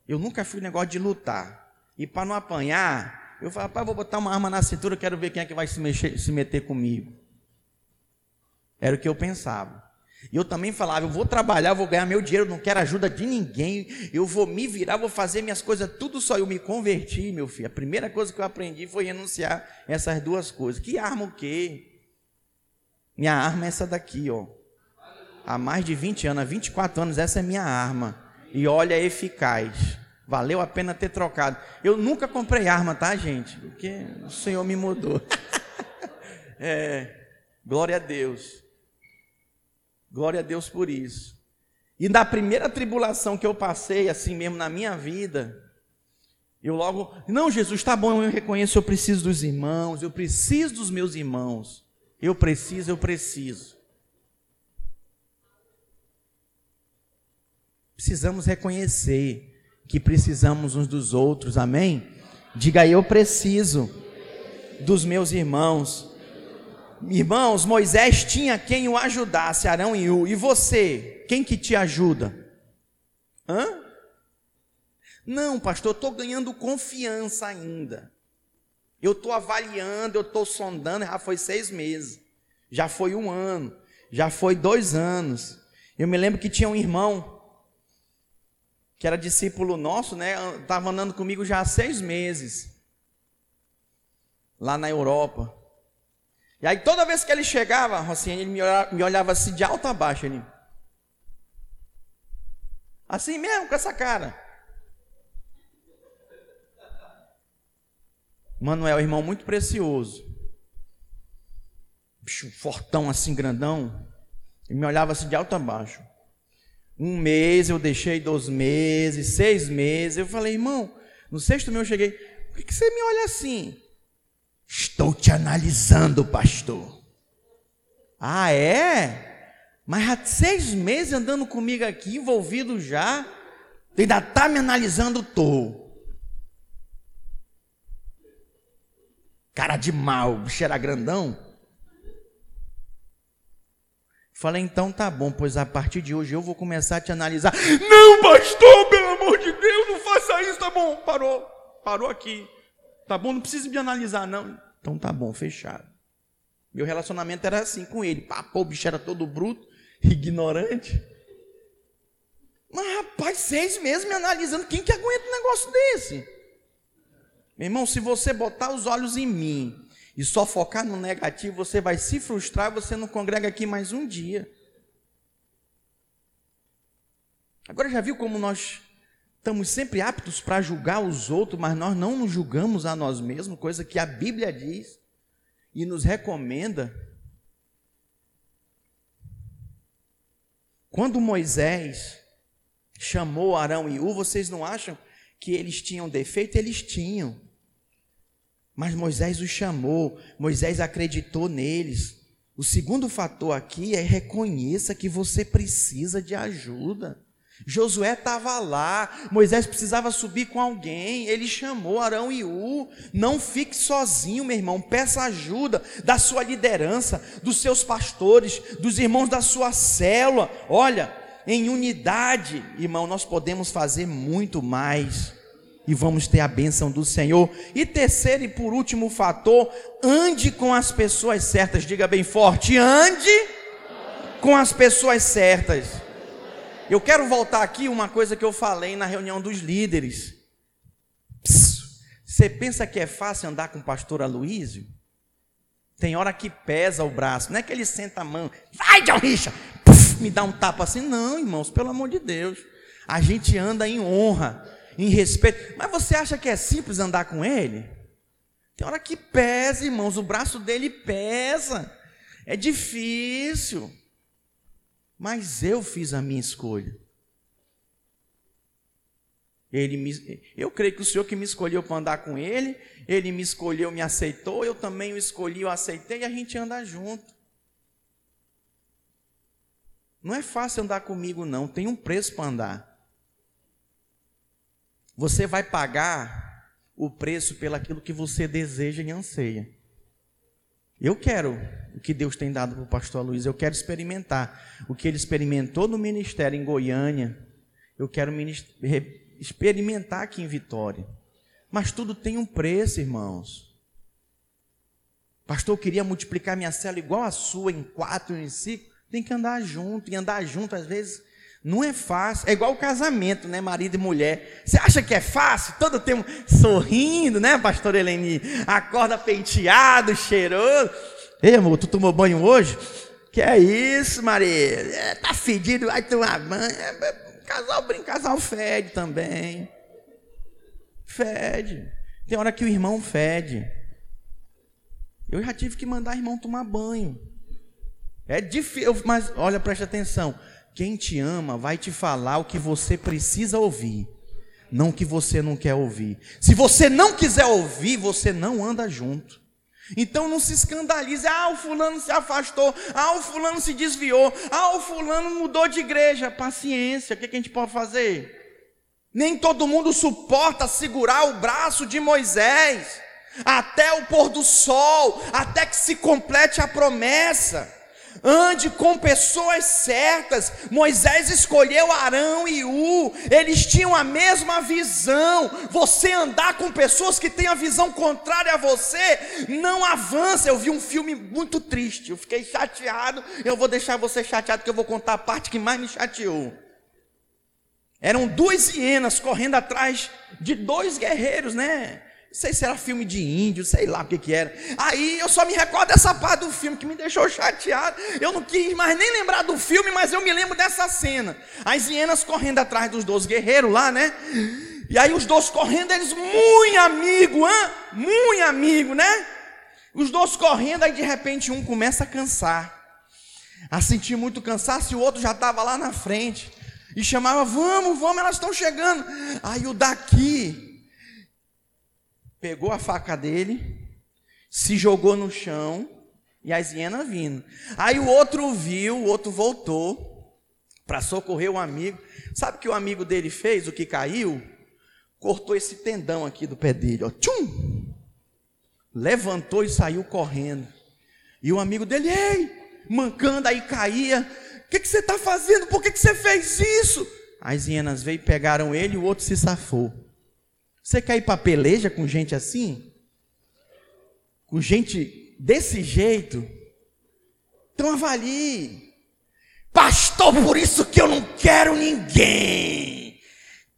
Eu nunca fui negócio de lutar. E para não apanhar, eu falava, pai, vou botar uma arma na cintura, quero ver quem é que vai se, mexer, se meter comigo. Era o que eu pensava. E eu também falava, eu vou trabalhar, vou ganhar meu dinheiro, não quero ajuda de ninguém, eu vou me virar, vou fazer minhas coisas tudo só. Eu me converti, meu filho. A primeira coisa que eu aprendi foi renunciar essas duas coisas. Que arma o quê? Minha arma é essa daqui, ó. Há mais de 20 anos, há 24 anos, essa é minha arma. E olha, é eficaz. Valeu a pena ter trocado. Eu nunca comprei arma, tá, gente? Porque o Senhor me mudou. é, glória a Deus. Glória a Deus por isso. E na primeira tribulação que eu passei, assim mesmo na minha vida, eu logo, não, Jesus, está bom, eu reconheço, eu preciso dos irmãos, eu preciso dos meus irmãos. Eu preciso, eu preciso. Precisamos reconhecer que precisamos uns dos outros, amém? Diga aí, eu preciso dos meus irmãos. Irmãos, Moisés tinha quem o ajudasse, Arão e U. E você, quem que te ajuda? Hã? Não, pastor, eu estou ganhando confiança ainda. Eu estou avaliando, eu estou sondando, já foi seis meses, já foi um ano, já foi dois anos. Eu me lembro que tinha um irmão que era discípulo nosso, né? Estava andando comigo já há seis meses, lá na Europa. E aí toda vez que ele chegava, assim, ele me olhava, me olhava assim de alto a baixo, ele. Assim mesmo, com essa cara. Manuel, irmão muito precioso. Bicho fortão assim, grandão. Ele me olhava assim de alto a baixo. Um mês eu deixei, dois meses, seis meses. Eu falei, irmão, no sexto mês eu cheguei. Por que você me olha assim? Estou te analisando, pastor. Ah, é? Mas há seis meses andando comigo aqui, envolvido já, ainda está me analisando, tô. Cara de mal, o bicho era grandão. Falei, então tá bom, pois a partir de hoje eu vou começar a te analisar. Não, pastor, pelo amor de Deus, não faça isso, tá bom, parou, parou aqui. Tá bom, não precisa me analisar, não. Então tá bom, fechado. Meu relacionamento era assim com ele. Pô, o bicho era todo bruto, ignorante. Mas, rapaz, seis meses me analisando, quem que aguenta um negócio desse? Meu irmão, se você botar os olhos em mim e só focar no negativo, você vai se frustrar, você não congrega aqui mais um dia. Agora já viu como nós estamos sempre aptos para julgar os outros, mas nós não nos julgamos a nós mesmos, coisa que a Bíblia diz e nos recomenda. Quando Moisés chamou Arão e U, vocês não acham que eles tinham defeito? Eles tinham. Mas Moisés os chamou, Moisés acreditou neles. O segundo fator aqui é reconheça que você precisa de ajuda. Josué estava lá, Moisés precisava subir com alguém, ele chamou Arão e U. Não fique sozinho, meu irmão, peça ajuda da sua liderança, dos seus pastores, dos irmãos da sua célula. Olha, em unidade, irmão, nós podemos fazer muito mais e vamos ter a bênção do Senhor. E terceiro e por último fator, ande com as pessoas certas. Diga bem forte: ande com as pessoas certas. Eu quero voltar aqui uma coisa que eu falei na reunião dos líderes. você pensa que é fácil andar com o pastor Aloísio? Tem hora que pesa o braço, não é que ele senta a mão, vai, John Richard, me dá um tapa assim. Não, irmãos, pelo amor de Deus. A gente anda em honra em respeito. Mas você acha que é simples andar com ele? Tem hora que pesa, irmãos, o braço dele pesa. É difícil. Mas eu fiz a minha escolha. Ele me, eu creio que o Senhor que me escolheu para andar com Ele, Ele me escolheu, me aceitou, eu também o escolhi, eu aceitei e a gente anda junto. Não é fácil andar comigo, não, tem um preço para andar. Você vai pagar o preço pelaquilo que você deseja e anseia. Eu quero o que Deus tem dado para o pastor Luiz, eu quero experimentar o que ele experimentou no ministério em Goiânia. Eu quero experimentar aqui em Vitória. Mas tudo tem um preço, irmãos. Pastor, eu queria multiplicar minha célula igual a sua, em quatro, em cinco. Tem que andar junto, e andar junto, às vezes, não é fácil. É igual o casamento, né? Marido e mulher. Você acha que é fácil? Todo tempo sorrindo, né, pastor Eleni? Acorda penteado, cheiroso. Ei, amor, tu tomou banho hoje? Que é isso, Maria? É, tá fedido, vai tomar banho. É, Casal brinca, casal fede também. Fede. Tem hora que o irmão fede. Eu já tive que mandar o irmão tomar banho. É difícil, mas olha, preste atenção. Quem te ama vai te falar o que você precisa ouvir, não o que você não quer ouvir. Se você não quiser ouvir, você não anda junto. Então não se escandalize, ah, o fulano se afastou, ah, o fulano se desviou, ah, o fulano mudou de igreja. Paciência, o que a gente pode fazer? Nem todo mundo suporta segurar o braço de Moisés até o pôr do sol, até que se complete a promessa ande com pessoas certas. Moisés escolheu Arão e U, eles tinham a mesma visão. Você andar com pessoas que têm a visão contrária a você, não avança. Eu vi um filme muito triste, eu fiquei chateado. Eu vou deixar você chateado, porque eu vou contar a parte que mais me chateou. Eram duas hienas correndo atrás de dois guerreiros, né? Sei se era filme de índio, sei lá o que, que era. Aí eu só me recordo dessa parte do filme que me deixou chateado. Eu não quis mais nem lembrar do filme, mas eu me lembro dessa cena. As hienas correndo atrás dos dois guerreiros lá, né? E aí os dois correndo, eles muito amigo, hein? muito amigo, né? Os dois correndo, aí de repente um começa a cansar. A sentir muito cansaço e o outro já estava lá na frente. E chamava, vamos, vamos, elas estão chegando. Aí o daqui pegou a faca dele, se jogou no chão e as hienas vindo. Aí o outro viu, o outro voltou para socorrer o amigo. Sabe o que o amigo dele fez? O que caiu? Cortou esse tendão aqui do pé dele, ó. Tchum! Levantou e saiu correndo. E o amigo dele, ei, mancando aí caía. O que, que você está fazendo? Por que, que você fez isso? As hienas veio pegaram ele e o outro se safou. Você quer ir para peleja com gente assim? Com gente desse jeito? Então avalie. Pastor, por isso que eu não quero ninguém.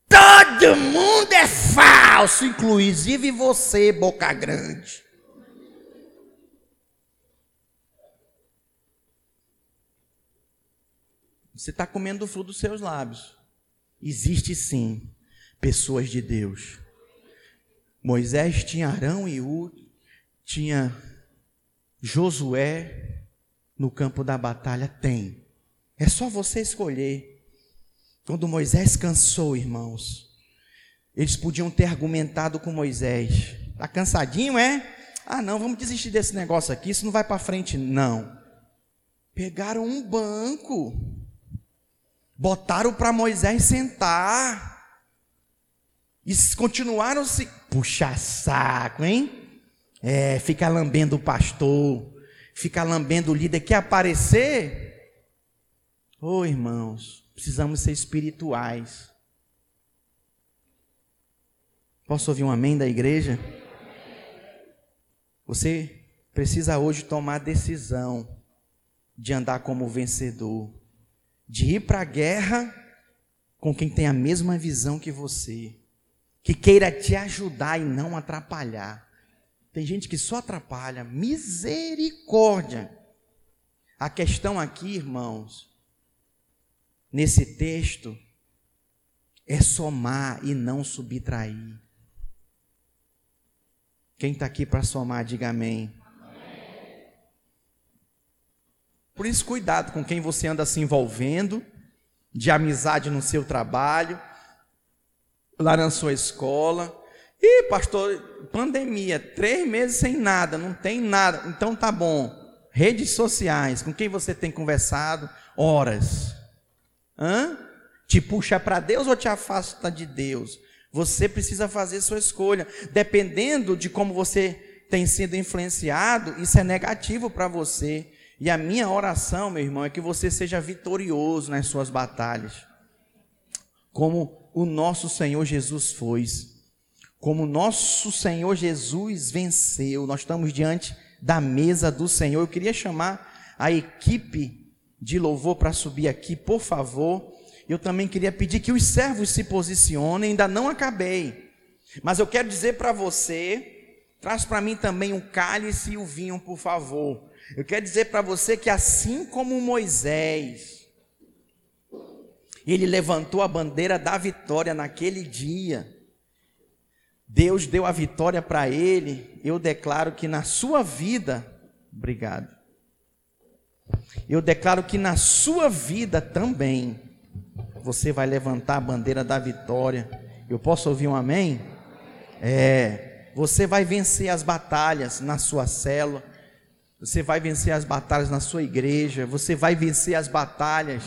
Todo mundo é falso, inclusive você, boca grande. Você está comendo o fruto dos seus lábios. Existe sim pessoas de Deus Moisés tinha Arão e U, tinha Josué no campo da batalha? Tem. É só você escolher. Quando Moisés cansou, irmãos, eles podiam ter argumentado com Moisés. Está cansadinho, é? Ah, não, vamos desistir desse negócio aqui, isso não vai para frente. Não. Pegaram um banco, botaram para Moisés sentar. E continuaram se. Puxa saco, hein? É, fica lambendo o pastor, fica lambendo o líder. Quer aparecer? Ô oh, irmãos, precisamos ser espirituais. Posso ouvir um amém da igreja? Você precisa hoje tomar decisão de andar como vencedor, de ir para a guerra com quem tem a mesma visão que você que queira te ajudar e não atrapalhar. Tem gente que só atrapalha. Misericórdia. A questão aqui, irmãos, nesse texto, é somar e não subtrair. Quem está aqui para somar, diga amém. Por isso, cuidado com quem você anda se envolvendo, de amizade no seu trabalho, lá na sua escola. Ih, pastor, pandemia, três meses sem nada, não tem nada. Então tá bom. Redes sociais, com quem você tem conversado? Horas. Hã? Te puxa para Deus ou te afasta de Deus? Você precisa fazer sua escolha. Dependendo de como você tem sido influenciado, isso é negativo para você. E a minha oração, meu irmão, é que você seja vitorioso nas suas batalhas. Como o nosso Senhor Jesus foi. Como o nosso Senhor Jesus venceu. Nós estamos diante da mesa do Senhor. Eu queria chamar a equipe de louvor para subir aqui, por favor. Eu também queria pedir que os servos se posicionem, ainda não acabei. Mas eu quero dizer para você, traz para mim também o cálice e o vinho, por favor. Eu quero dizer para você que assim como Moisés, ele levantou a bandeira da vitória naquele dia, Deus deu a vitória para ele, eu declaro que na sua vida, obrigado. Eu declaro que na sua vida também, você vai levantar a bandeira da vitória. Eu posso ouvir um amém? É, você vai vencer as batalhas na sua célula, você vai vencer as batalhas na sua igreja, você vai vencer as batalhas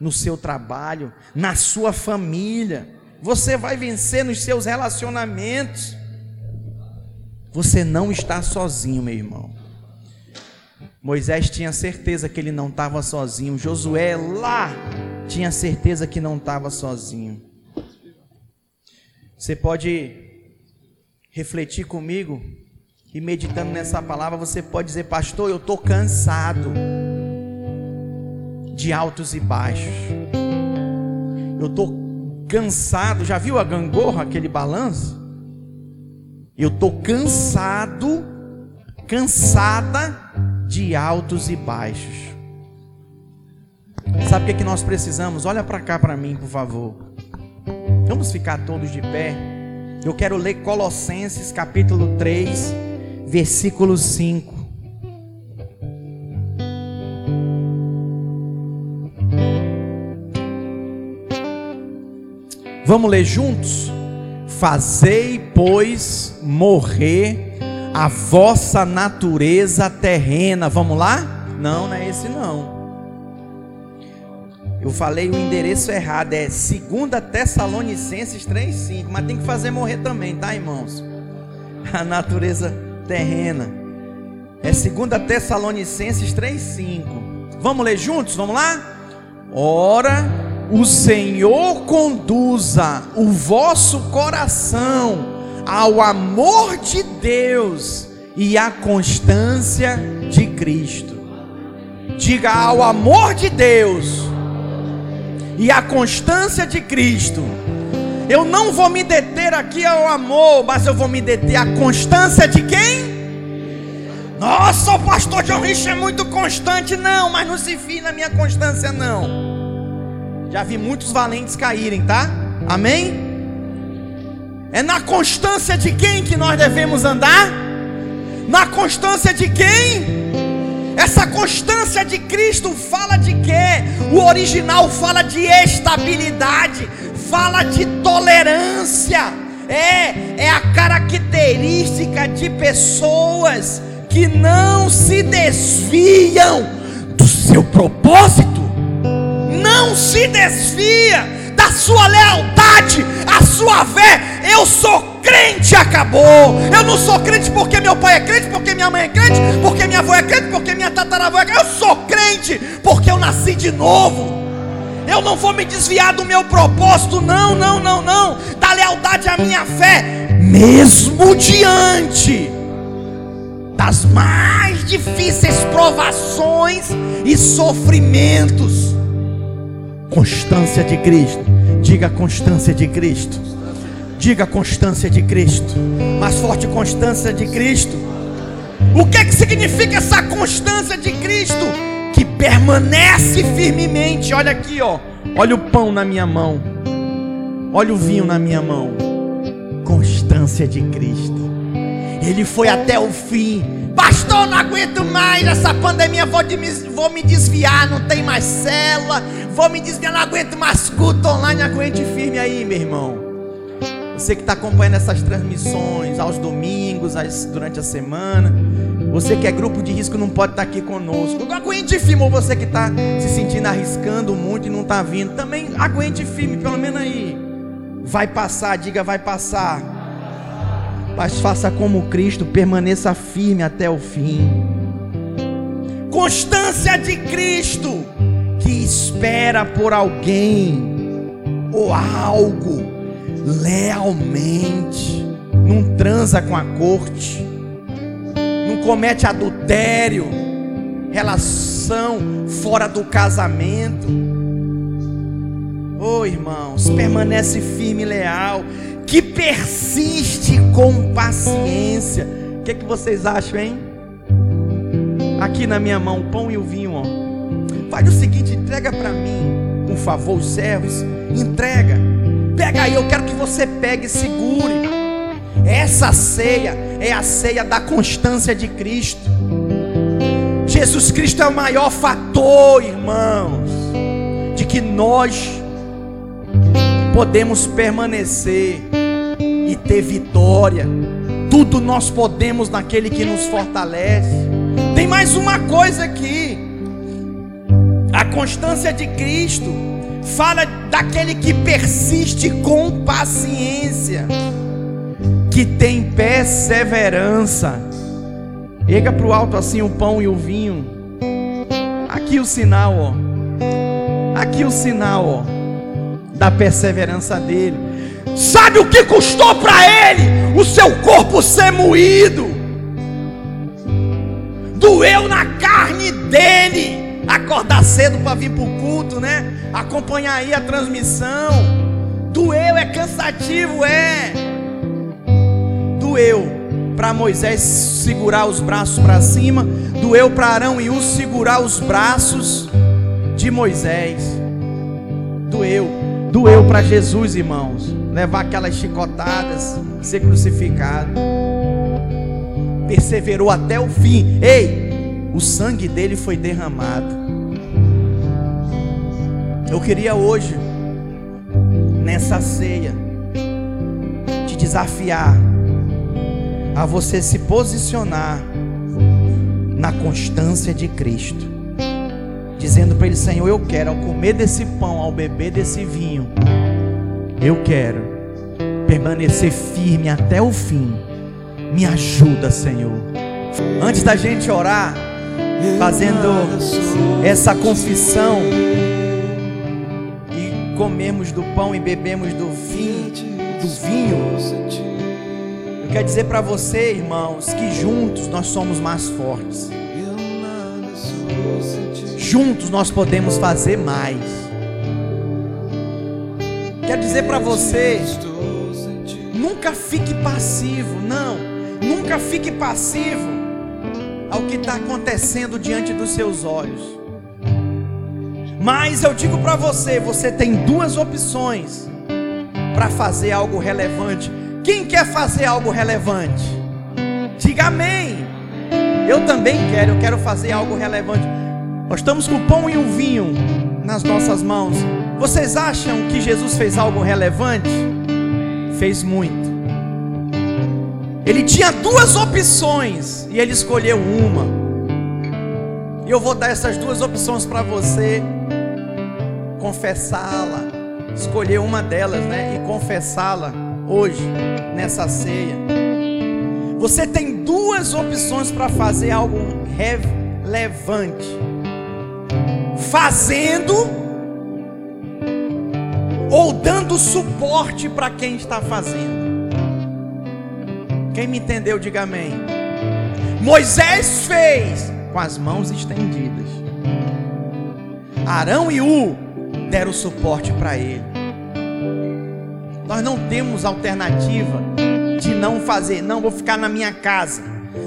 no seu trabalho, na sua família, você vai vencer nos seus relacionamentos. Você não está sozinho, meu irmão. Moisés tinha certeza que ele não estava sozinho. Josué lá tinha certeza que não estava sozinho. Você pode refletir comigo e meditando nessa palavra, você pode dizer, pastor, eu estou cansado de altos e baixos. Eu estou cansado. Já viu a gangorra, aquele balanço? Eu estou cansado, cansada de altos e baixos. Sabe o que, é que nós precisamos? Olha para cá para mim, por favor. Vamos ficar todos de pé. Eu quero ler Colossenses capítulo 3 versículo 5. Vamos ler juntos? Fazei, pois, morrer a vossa natureza terrena. Vamos lá? Não, não é esse não. Eu falei o endereço errado, é 2 Tessalonicenses 3,5. Mas tem que fazer morrer também, tá, irmãos? A natureza terrena. É 2 Tessalonicenses 3,5. Vamos ler juntos? Vamos lá? Ora, o Senhor conduza o vosso coração ao amor de Deus e à constância de Cristo. Diga ao amor de Deus e à constância de Cristo eu não vou me deter aqui ao amor, mas eu vou me deter à constância de quem? Nossa, o pastor John Rich é muito constante. Não, mas não se fie na minha constância, não. Já vi muitos valentes caírem, tá? Amém? É na constância de quem que nós devemos andar? Na constância de quem? Essa constância de Cristo fala de quê? O original fala de estabilidade, fala de tolerância, é, é a característica de pessoas que não se desviam do seu propósito, não se desvia da sua lealdade, a sua fé. Eu sou crente, acabou. Eu não sou crente porque meu pai é crente, porque minha mãe é crente, porque minha avó é crente, porque minha tataravó é crente. Eu sou crente porque eu nasci de novo. Eu não vou me desviar do meu propósito, não, não, não, não. Da lealdade à minha fé, mesmo diante das mais difíceis provações e sofrimentos. Constância de Cristo. Diga constância de Cristo. Diga constância de Cristo. Mais forte constância de Cristo. O que, é que significa essa constância de Cristo? que permanece firmemente. Olha aqui, ó. Olha o pão na minha mão. Olha o vinho na minha mão. Constância de Cristo. Ele foi até o fim. Pastor, não aguento mais essa pandemia. Vou, de, vou me desviar. Não tem mais célula. Vou me desviar. Não aguento mais culto online. Aguente firme aí, meu irmão. Você que está acompanhando essas transmissões aos domingos, durante a semana. Você que é grupo de risco não pode estar tá aqui conosco. Aguente firme. Ou você que está se sentindo arriscando muito e não está vindo. Também aguente firme, pelo menos aí. Vai passar, diga vai passar mas faça como Cristo, permaneça firme até o fim. Constância de Cristo, que espera por alguém ou algo lealmente, não transa com a corte, não comete adultério, relação fora do casamento. Oh irmãos, permanece firme e leal que persiste com paciência. O que, é que vocês acham, hein? Aqui na minha mão, pão e o vinho, ó. Faz o seguinte, entrega para mim, por favor, os servos. Entrega. Pega aí, eu quero que você pegue e segure. Essa ceia é a ceia da constância de Cristo. Jesus Cristo é o maior fator, irmãos, de que nós podemos permanecer e ter vitória. Tudo nós podemos naquele que nos fortalece. Tem mais uma coisa aqui. A constância de Cristo fala daquele que persiste com paciência, que tem perseverança. Pega para o alto assim o pão e o vinho. Aqui o sinal, ó. Aqui o sinal, ó, da perseverança dele. Sabe o que custou para ele o seu corpo ser moído? Doeu na carne dele. Acordar cedo para vir para o culto, né? Acompanhar aí a transmissão. Doeu, é cansativo, é. Doeu para Moisés segurar os braços para cima. Doeu para Arão e o segurar os braços de Moisés. Doeu. Doeu para Jesus, irmãos levar aquelas chicotadas, ser crucificado. Perseverou até o fim. Ei, o sangue dele foi derramado. Eu queria hoje, nessa ceia, te desafiar a você se posicionar na constância de Cristo, dizendo para Ele: Senhor, eu quero, ao comer desse pão, ao beber desse vinho, eu quero permanecer firme até o fim. Me ajuda, Senhor. Antes da gente orar, fazendo essa confissão e comemos do pão e bebemos do vinho, do vinho. Eu quero dizer para você, irmãos, que juntos nós somos mais fortes. Juntos nós podemos fazer mais. Quero dizer para você, nunca fique passivo, não, nunca fique passivo ao que está acontecendo diante dos seus olhos. Mas eu digo para você, você tem duas opções para fazer algo relevante. Quem quer fazer algo relevante? Diga amém. Eu também quero, eu quero fazer algo relevante. Nós estamos com o pão e o vinho nas nossas mãos. Vocês acham que Jesus fez algo relevante? Fez muito. Ele tinha duas opções e ele escolheu uma. E eu vou dar essas duas opções para você confessá-la, escolher uma delas, né, e confessá-la hoje nessa ceia. Você tem duas opções para fazer algo relevante. Fazendo ou dando suporte para quem está fazendo. Quem me entendeu, diga amém. Moisés fez com as mãos estendidas. Arão e U deram suporte para ele. Nós não temos alternativa de não fazer, não vou ficar na minha casa,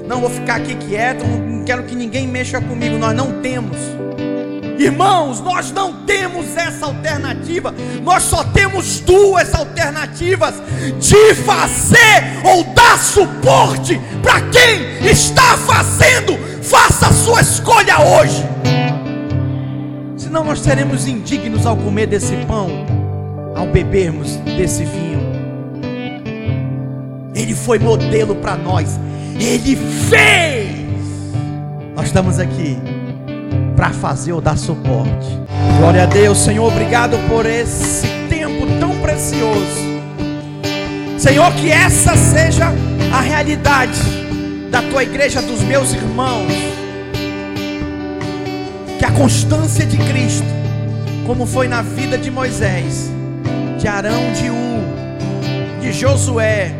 não vou ficar aqui quieto, não quero que ninguém mexa comigo. Nós não temos. Irmãos, nós não temos essa alternativa, nós só temos duas alternativas: de fazer ou dar suporte para quem está fazendo. Faça a sua escolha hoje, senão nós seremos indignos ao comer desse pão, ao bebermos desse vinho. Ele foi modelo para nós, ele fez. Nós estamos aqui para fazer ou dar suporte. Glória a Deus, Senhor, obrigado por esse tempo tão precioso. Senhor, que essa seja a realidade da tua igreja, dos meus irmãos. Que a constância de Cristo, como foi na vida de Moisés, de Arão, de U, de Josué,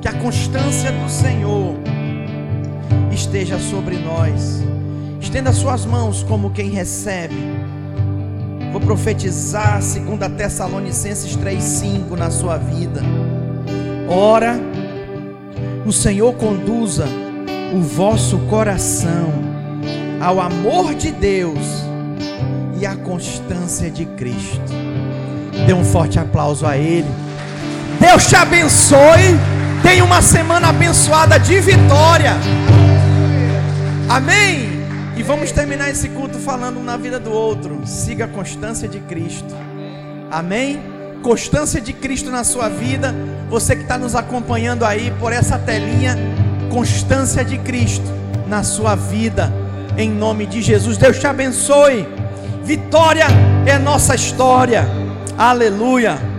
que a constância do Senhor esteja sobre nós Estenda suas mãos como quem recebe. Vou profetizar segundo a Tessalonicenses 3:5 na sua vida. Ora, o Senhor conduza o vosso coração ao amor de Deus e à constância de Cristo. Dê um forte aplauso a Ele. Deus te abençoe. Tenha uma semana abençoada de vitória. Amém. E vamos terminar esse culto falando na vida do outro. Siga a constância de Cristo. Amém? Constância de Cristo na sua vida. Você que está nos acompanhando aí por essa telinha. Constância de Cristo na sua vida. Em nome de Jesus. Deus te abençoe. Vitória é nossa história. Aleluia.